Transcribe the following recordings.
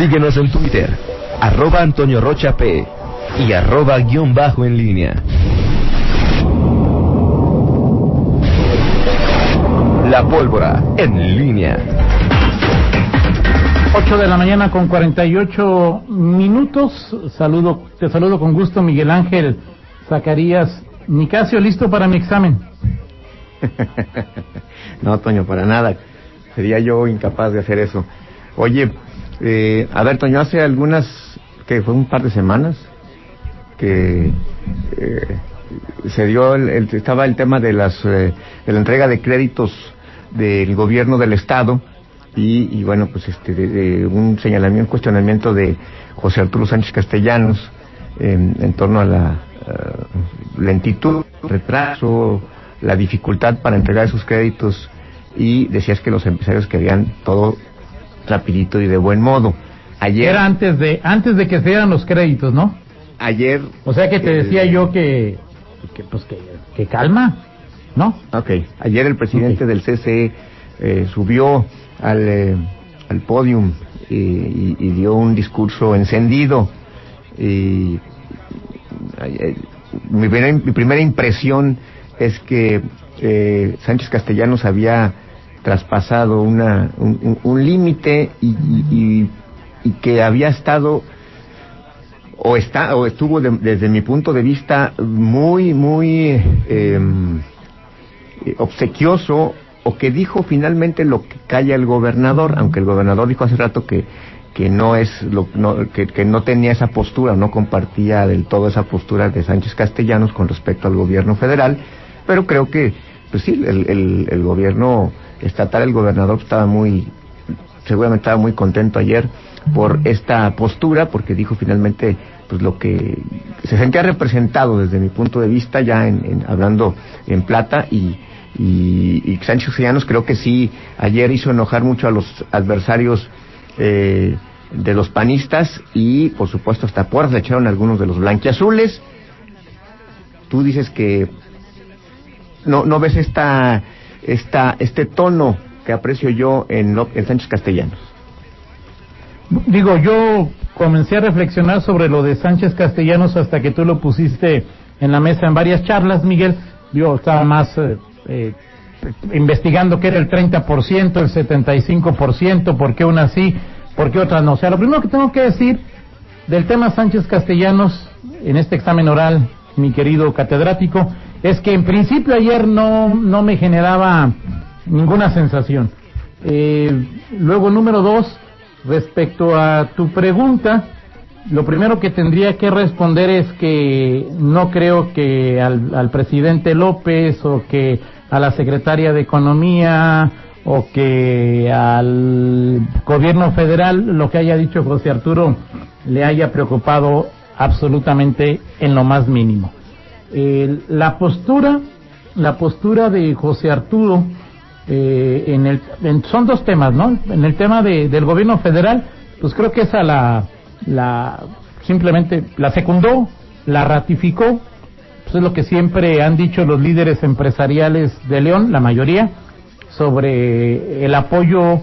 Síguenos en Twitter, arroba Antonio Rocha P y arroba guion bajo en línea. La pólvora en línea. 8 de la mañana con 48 minutos. Saludo, te saludo con gusto, Miguel Ángel Zacarías Nicasio, listo para mi examen. no, Toño, para nada. Sería yo incapaz de hacer eso. Oye, eh, a ver, Toño, hace algunas, que fue un par de semanas, que eh, se dio, el, estaba el tema de, las, eh, de la entrega de créditos del gobierno del Estado y, bueno, pues este, de, un señalamiento, un cuestionamiento de José Arturo Sánchez Castellanos en, torno a la uh, lentitud, retraso, la dificultad para entregar esos créditos y decías que los empresarios querían todo rapidito y de buen modo. Ayer era antes de antes de que se dieran los créditos, ¿no? Ayer. O sea que te decía yo que, que pues que, que, calma, ¿no? Ok. Ayer el presidente del CCE eh, subió al, eh, al podium y, dio un discurso encendido. Y, mi, primera, impresión es que eh, Sánchez Castellanos había traspasado una, un, límite y, y, que había estado o está o estuvo desde mi punto de vista muy muy em, obsequioso o que dijo finalmente lo que calla el gobernador, aunque el gobernador dijo hace rato que que no es lo, que, que, no tenía esa postura, no compartía del todo esa postura de Sánchez Castellanos con respecto al gobierno federal, pero creo que pues sí, el, el, el gobierno estatal, el gobernador estaba muy, seguramente estaba muy contento ayer por esta postura, porque dijo finalmente pues lo que se sentía representado desde mi punto de vista ya en hablando en plata y y, y Sánchez Castellanos creo que sí, ayer hizo enojar mucho a los adversarios eh, de los panistas y por supuesto hasta puertas le echaron algunos de los blanquiazules. Tú dices que no, no ves esta, esta, este tono que aprecio yo en, en Sánchez Castellanos. Digo, yo comencé a reflexionar sobre lo de Sánchez Castellanos hasta que tú lo pusiste en la mesa en varias charlas, Miguel. Yo estaba más eh, eh, investigando qué era el 30%, el 75%, por qué unas sí, por qué otras no. O sea, lo primero que tengo que decir del tema Sánchez Castellanos en este examen oral, mi querido catedrático, es que en principio ayer no, no me generaba ninguna sensación. Eh, luego, número dos, respecto a tu pregunta, lo primero que tendría que responder es que no creo que al, al presidente López o que a la secretaria de Economía o que al gobierno federal lo que haya dicho José Arturo le haya preocupado absolutamente en lo más mínimo. La postura, la postura de José Arturo eh, en el, son dos temas, ¿no? En el tema de, del gobierno federal, pues creo que esa la, la simplemente la secundó, la ratificó pues es lo que siempre han dicho los líderes empresariales de León, la mayoría, sobre el apoyo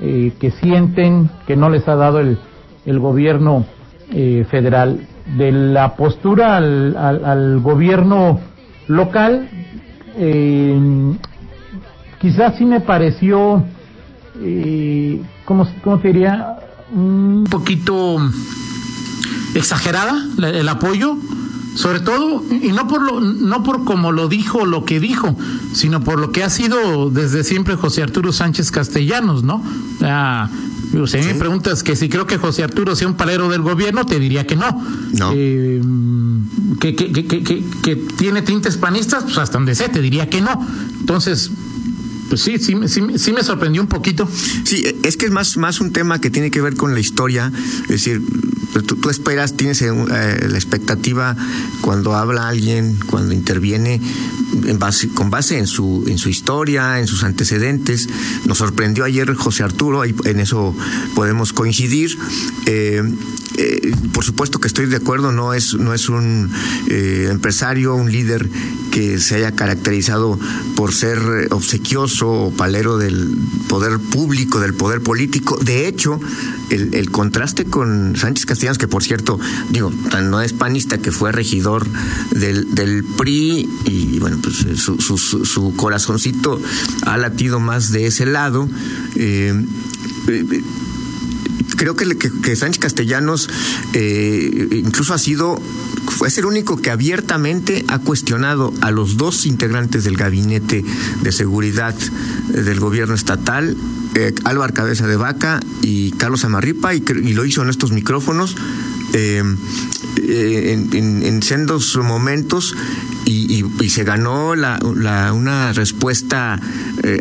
eh, que sienten que no les ha dado el, el gobierno eh, federal. De la postura al, al, gobierno local, eh, quizás sí me pareció, eh, ¿cómo, ¿cómo te diría? Un poquito exagerada el apoyo sobre todo y no por lo no por como lo dijo lo que dijo sino por lo que ha sido desde siempre José Arturo Sánchez Castellanos no si me preguntas que si creo que José Arturo sea un palero del gobierno te diría que no, no. Eh, que, que, que, que, tiene tintes panistas pues hasta donde sé te diría que no. Entonces pues sí, sí, sí, sí, me sorprendió un poquito. Sí, es que es más, más un tema que tiene que ver con la historia. Es decir, tú, esperas, tienes eh, la expectativa cuando habla alguien, cuando interviene, en base, con base en su, en su historia, en sus antecedentes. Nos sorprendió ayer José Arturo, en eso podemos coincidir. Eh, eh, por supuesto que estoy de acuerdo, no es, no es un eh, empresario, un líder que se haya caracterizado por ser obsequioso o palero del poder público, del poder político. De hecho, el, contraste con Sánchez Castellanos, que por cierto, digo, no es panista, que fue regidor del, del PRI y bueno, pues su, su, su, corazoncito ha latido más de ese lado. Eh, creo que, que, Sánchez Castellanos eh, incluso ha sido, fue el único que abiertamente ha cuestionado a los dos integrantes del gabinete de seguridad eh, del gobierno estatal, eh, Álvaro Cabeza de Vaca y Carlos Amarripa, y, lo hizo en estos micrófonos. en, en, sendos momentos y, se ganó la, una respuesta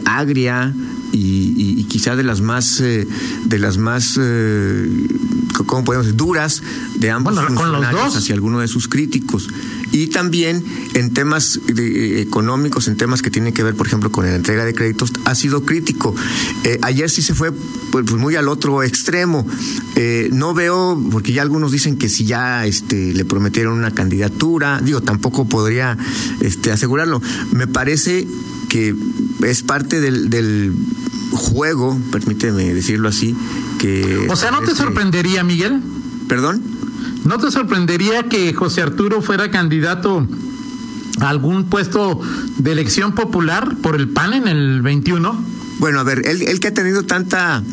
agria, y, quizá de las más eh, de las más eh, cómo podemos decir duras de ambos funcionarios hacia alguno de sus críticos y también en temas económicos en temas que tienen que ver por ejemplo con la entrega de créditos ha sido crítico eh, ayer sí se fue pues, pues muy al otro extremo no veo porque ya algunos dicen que si ya este le prometieron una candidatura digo tampoco podría este asegurarlo me parece que es parte del, del juego, permíteme decirlo así, que... O sea, ¿no te sorprendería, Miguel? ¿Perdón? ¿No te sorprendería que José Arturo fuera candidato a algún puesto de elección popular por el PAN en el 21? Bueno, a ver, él, él que ha tenido tanta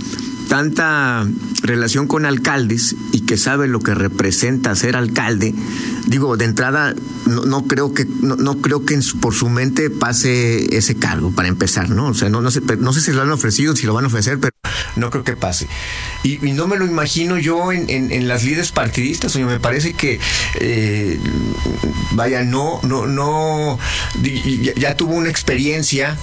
tanta relación con alcaldes y que sabe lo que representa ser alcalde, digo, de entrada no, creo que no, creo que por su mente pase ese cargo para empezar, ¿no? O sea, no, no sé no sé si lo han ofrecido, si lo van a ofrecer, pero no creo que pase. Y, no me lo imagino yo en, en, las líderes partidistas, oye, me parece que eh, vaya, no no no ya tuvo una experiencia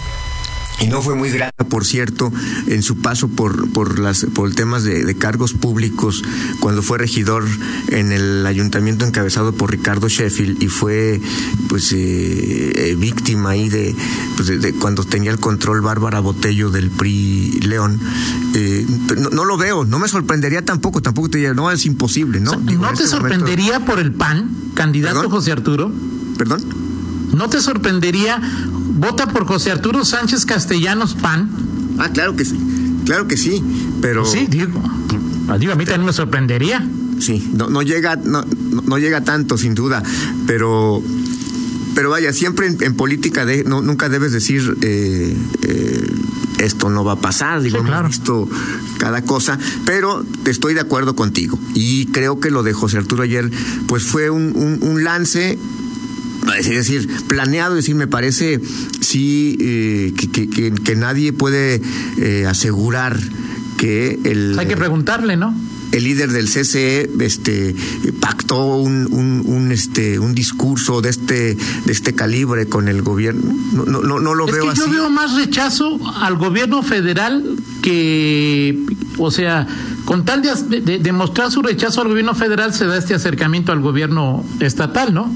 y no fue muy grata, por cierto, en su paso por, por, las, por temas de, cargos públicos cuando fue regidor en el ayuntamiento encabezado por Ricardo Sheffield y fue pues eh, eh, víctima ahí pues, de, de, cuando tenía el control Bárbara Botello del PRI León. Eh, no, lo veo, no me sorprendería tampoco, tampoco te diría, no, es imposible, ¿no? ¿No te este sorprendería por el PAN, candidato José Arturo? ¿Perdón? ¿No te sorprendería vota por José Arturo Sánchez Castellanos PAN. Ah, claro que sí, claro que sí, pero... Sí, digo, a mí también me sorprendería. Sí, no, no llega, no, no llega tanto, sin duda, pero pero vaya, siempre en, política de, no, nunca debes decir eh, eh, esto no va a pasar, digo, hemos visto cada cosa, pero estoy de acuerdo contigo. Y creo que lo de José Arturo ayer, pues fue un, un, un lance es decir, planeado, es decir, me parece sí eh, que, nadie puede eh, asegurar que el... Hay que preguntarle, ¿no? el líder del CCE este pactó un, un, este un discurso de este de este calibre con el gobierno. No no no, lo veo que yo veo más rechazo al gobierno federal que o sea con tal de, de, de, mostrar su rechazo al gobierno federal se da este acercamiento al gobierno estatal no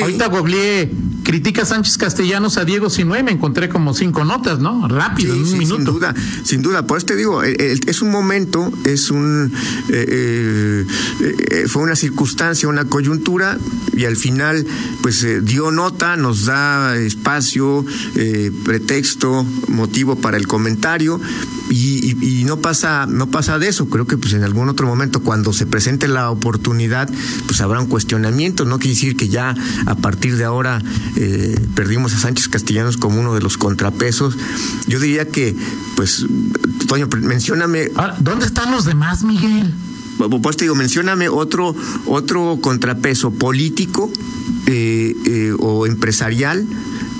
Ahorita googleé critica Sánchez Castellanos a Diego Sinue me encontré como cinco notas, ¿no? Rápido, en un minuto. Sin duda, sin duda. Por eso te digo, es un momento, es un eh, eh, eh, fue una circunstancia, una coyuntura y al final, pues dio nota, nos da espacio, pretexto, motivo para el comentario y, no pasa, no pasa de eso. Creo que pues en algún otro momento, cuando se presente la oportunidad, pues habrá un cuestionamiento. No quiere decir que ya a partir de ahora eh, perdimos a Sánchez Castellanos como uno de los contrapesos. Yo diría que, pues, Toño, mencióname. Ah, ¿Dónde están los demás, Miguel? Pues te digo, mencióname otro, otro contrapeso político eh, eh, o empresarial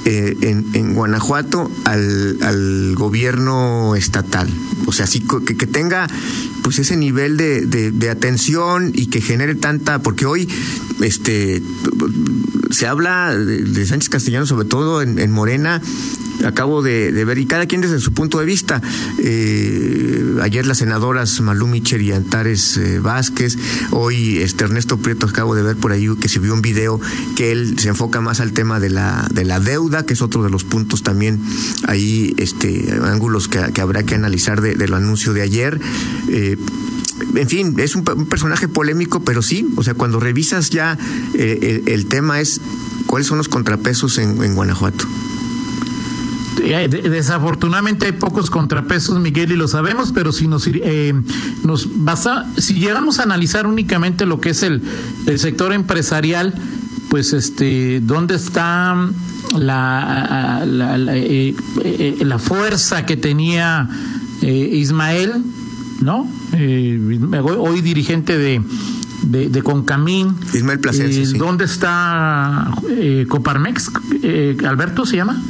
eh, en, Guanajuato al, al, gobierno estatal. O sea, sí, que, que tenga pues ese nivel de, de, atención y que genere tanta, porque hoy este se habla de, Sánchez Castellano, sobre todo en, Morena, acabo de, ver, y cada quien desde su punto de vista. Eh, ayer las senadoras Malú Micher y Antares eh, Vázquez, hoy este Ernesto Prieto acabo de ver por ahí que se vio un video que él se enfoca más al tema de la, de la deuda, que es otro de los puntos también ahí, este, ángulos que, habrá que analizar del anuncio de ayer. Eh, en fin, es un, personaje polémico, pero sí, o sea, cuando revisas ya eh, el, tema es cuáles son los contrapesos en, Guanajuato. Eh, desafortunadamente hay pocos contrapesos, Miguel, y lo sabemos, pero si nos, eh, nos si llegamos a analizar únicamente lo que es el, el sector empresarial, pues este, ¿dónde está la, la, la, la fuerza que tenía Ismael? ¿no? Eh, hoy dirigente de, de, Concamín. Ismael Placencia, eh, ¿Dónde está eh, Coparmex? Eh, ¿Alberto se llama?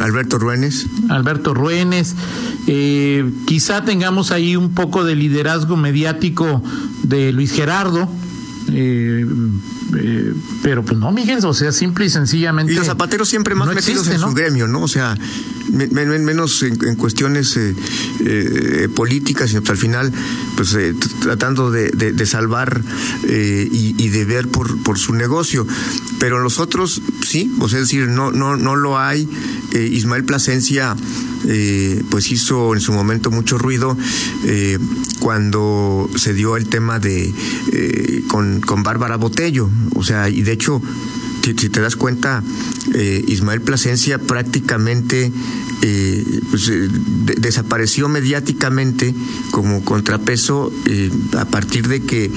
Alberto Ruénes. Alberto Ruénes. quizá tengamos ahí un poco de liderazgo mediático de Luis Gerardo. Pero pues no, Miguel, o sea, simple y sencillamente. Y los zapateros siempre más metidos en su gremio, ¿no? O sea, menos en, cuestiones eh, eh, políticas, sino al final, pues eh, tratando de, salvar y, de ver por, por su negocio. Pero los otros, sí, o sea, es decir, no, no, no lo hay. Ismael Plasencia, pues hizo en su momento mucho ruido cuando se dio el tema de con, con Bárbara Botello, o sea, y de hecho si, te das cuenta, eh, Ismael Plasencia prácticamente eh, pues, eh, desapareció mediáticamente como contrapeso a partir de que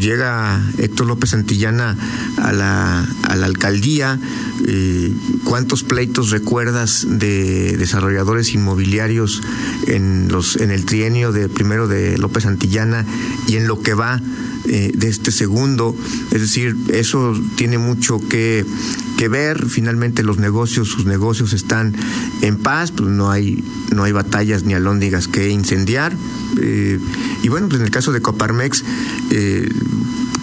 llega Héctor López Santillana a la, a la alcaldía. ¿Cuántos pleitos recuerdas de desarrolladores inmobiliarios en, los, en el trienio de primero de López Santillana y en lo que va? Eh, de este segundo. Es decir, eso tiene mucho que, que ver. Finalmente los negocios, sus negocios están en paz, pues no hay, no hay batallas ni alóndigas que incendiar. Eh, y bueno, pues en el caso de Coparmex, eh,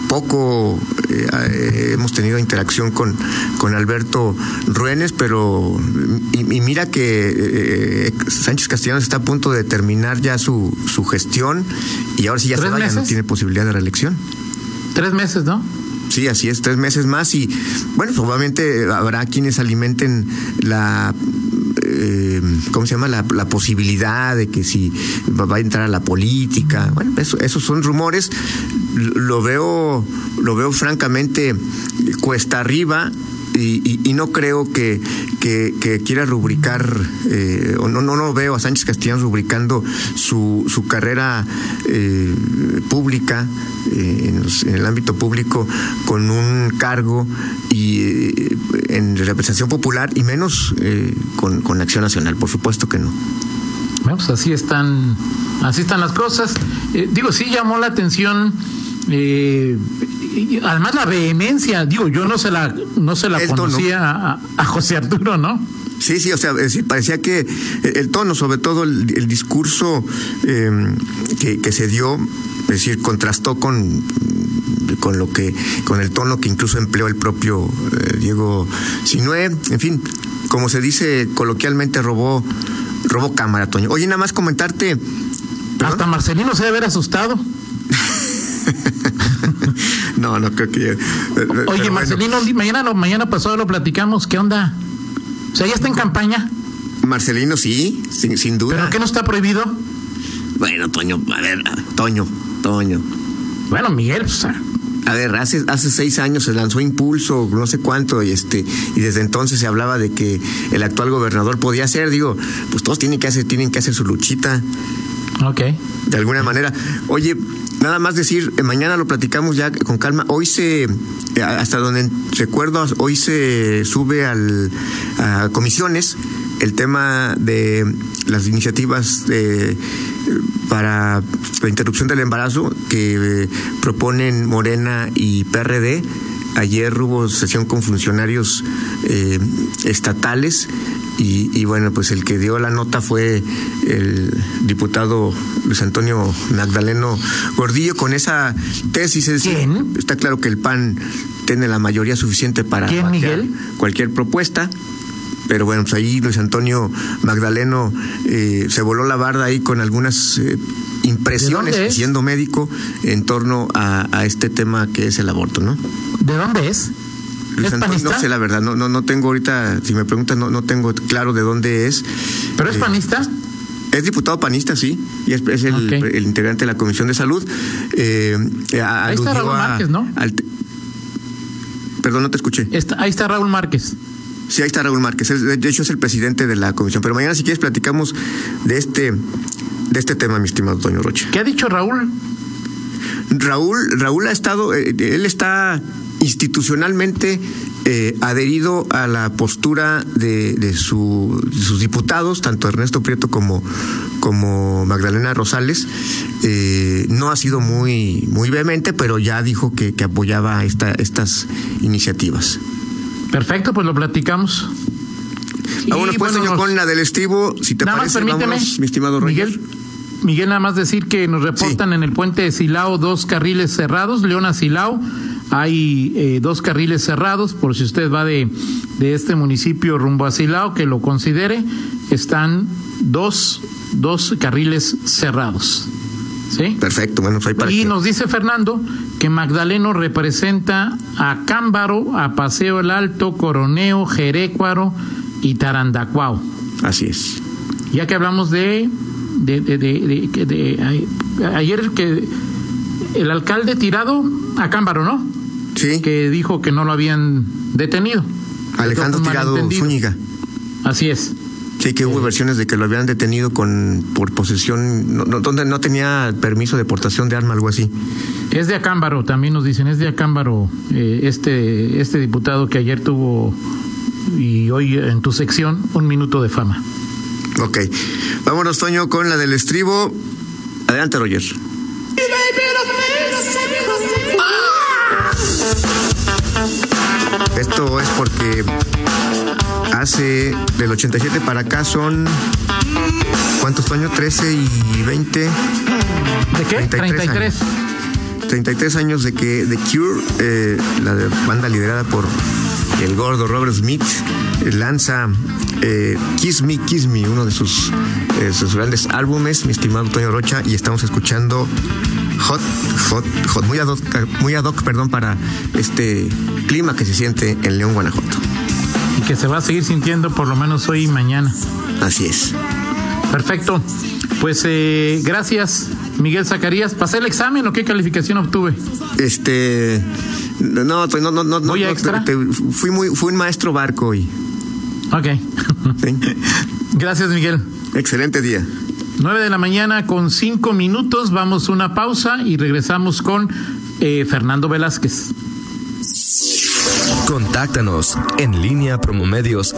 poco eh, hemos tenido interacción con, con Alberto Ruénes, pero y, mira que eh, Sánchez Castellanos está a punto de terminar ya su, su gestión y ahora sí ya se vaya, no tiene posibilidad de reelección. Tres meses, ¿no? Sí, así es, tres meses más y bueno, probablemente habrá quienes alimenten la eh, ¿cómo se llama? La, posibilidad de que si va a entrar a la política. Bueno, eso, esos son rumores. Lo veo, lo veo francamente cuesta arriba. Y, no creo que, que, quiera rubricar, eh, o no, no, no veo a Sánchez Castellanos rubricando su, su carrera eh, pública, eh, en, el ámbito público, con un cargo y en representación popular y menos con, con Acción Nacional, por supuesto que no. Pues así están, así están las cosas. digo, sí llamó la atención eh, además la vehemencia, digo, yo no se la, no se la conocía a, José Arturo, ¿no? Sí, sí, o sea, parecía que el tono, sobre todo el, discurso em, que, se dio, es decir, contrastó con con lo que con el tono que incluso empleó el propio eh, Diego Sinué, en fin, como se dice coloquialmente robó robó cámara, Toño. Oye, nada más comentarte hasta Marcelino se debe haber asustado. no, no creo que. Eh, Oye, Marcelino, mañana, mañana pasado lo platicamos. ¿Qué onda? O sea, ya está en campaña. Marcelino, sí, sin, duda. ¿Pero qué no está prohibido? Bueno, Toño, a ver, Toño, Toño. Bueno, Miguel, pues, ah. a ver, hace, hace seis años se lanzó Impulso, no sé cuánto, y este, y desde entonces se hablaba de que el actual gobernador podía ser, digo, pues todos tienen que hacer, tienen que hacer su luchita. Ok. De alguna manera. Oye, nada más decir, eh, mañana lo platicamos ya con calma. Hoy se, eh, hasta donde recuerdo, hoy se sube al, a comisiones el tema de las iniciativas para la interrupción del embarazo que eh, proponen Morena y PRD. Ayer hubo sesión con funcionarios estatales y, bueno, pues el que dio la nota fue el diputado Luis Antonio Magdaleno Gordillo con esa tesis. Es ¿Quién? Está claro que el PAN tiene la mayoría suficiente para cualquier propuesta. Pero bueno, pues ahí Luis Antonio Magdaleno eh, se voló la barda ahí con algunas eh, impresiones, siendo médico, en torno a, a este tema que es el aborto, ¿no? ¿De dónde es? Luis Antonio, no sé la verdad, no, no, no tengo ahorita, si me preguntan, no, no tengo claro de dónde es. ¿Pero es Eh, panista? Es diputado panista, sí, y es, es el, integrante de la Comisión de Salud. Eh, Ahí está Raúl a- Márquez, ¿no? al Perdón, no te escuché. Está- ahí está Raúl Márquez. Sí, ahí está Raúl Márquez. de hecho, es el presidente de la comisión. Pero mañana, si quieres, platicamos de este, de este tema, mi estimado Toño Rocha. ¿Qué ha dicho Raúl? Raúl, Raúl ha estado, eh, él está institucionalmente eh, adherido a la postura de, de su- de sus diputados, tanto Ernesto Prieto como, como Magdalena Rosales. Eh, no ha sido muy, muy vehemente, pero ya dijo que, que apoyaba esta, estas iniciativas. Perfecto, pues lo platicamos. Vámonos Y, pues, bueno, señor, nos- con la del estivo. Si te nada más parece, permíteme, vámonos, mi estimado. Miguel, Miguel, nada más decir que nos reportan en el puente de Silao dos carriles cerrados, León a Silao. Hay eh, dos carriles cerrados, por si usted va de, de este municipio rumbo a Silao, que lo considere, están dos, dos carriles cerrados. ¿Sí? Perfecto, bueno, pues ahí para Y nos dice Fernando que Magdaleno representa a Cámbaro, a Paseo el Alto, Coroneo, Jerécuaro y Tarandacuao. Así es. Ya que hablamos de, de, de, de- ayer que el alcalde tirado a Cámbaro, ¿no? Sí, Que dijo que no lo habían detenido. Alejandro Tirado. Zúñiga. Así es. Sí, que hubo versiones de que lo habían detenido con por posesión, no, no, donde no tenía permiso de portación de arma, algo así. Es de Acámbaro, también nos dicen, es de Acámbaro eh, este, este diputado que ayer tuvo y hoy en tu sección un minuto de fama. Ok. Vámonos, Toño, con la del estribo. Adelante, Roger. Esto es porque hace del 87 para acá son. ¿Cuántos, Toño? 13 y 20. ¿De qué? 33 años. 33 años de que The Cure, eh, la banda liderada por el gordo Robert Smith, lanza eh, Kiss Me, Kiss Me, uno de sus, eh, sus grandes álbumes, mi estimado Toño Rocha, y estamos escuchando Hot, Hot, Hot, muy ad hoc, muy ad hoc, perdón, para este clima que se siente en León, Guanajuato. Y que se va a seguir sintiendo por lo menos hoy y mañana. Así es. Perfecto. Pues eh, gracias, Miguel Zacarías. ¿Pasé el examen o qué calificación obtuve? Este. No, Toño, no, no, no. ¿Muy no, extra? te- fui, muy, fui un maestro barco hoy. Ok. ¿sí? Gracias, Miguel. Excelente día. 9 de la mañana con cinco minutos. Vamos a una pausa y regresamos con eh, Fernando Velázquez. Contáctanos en línea promomedios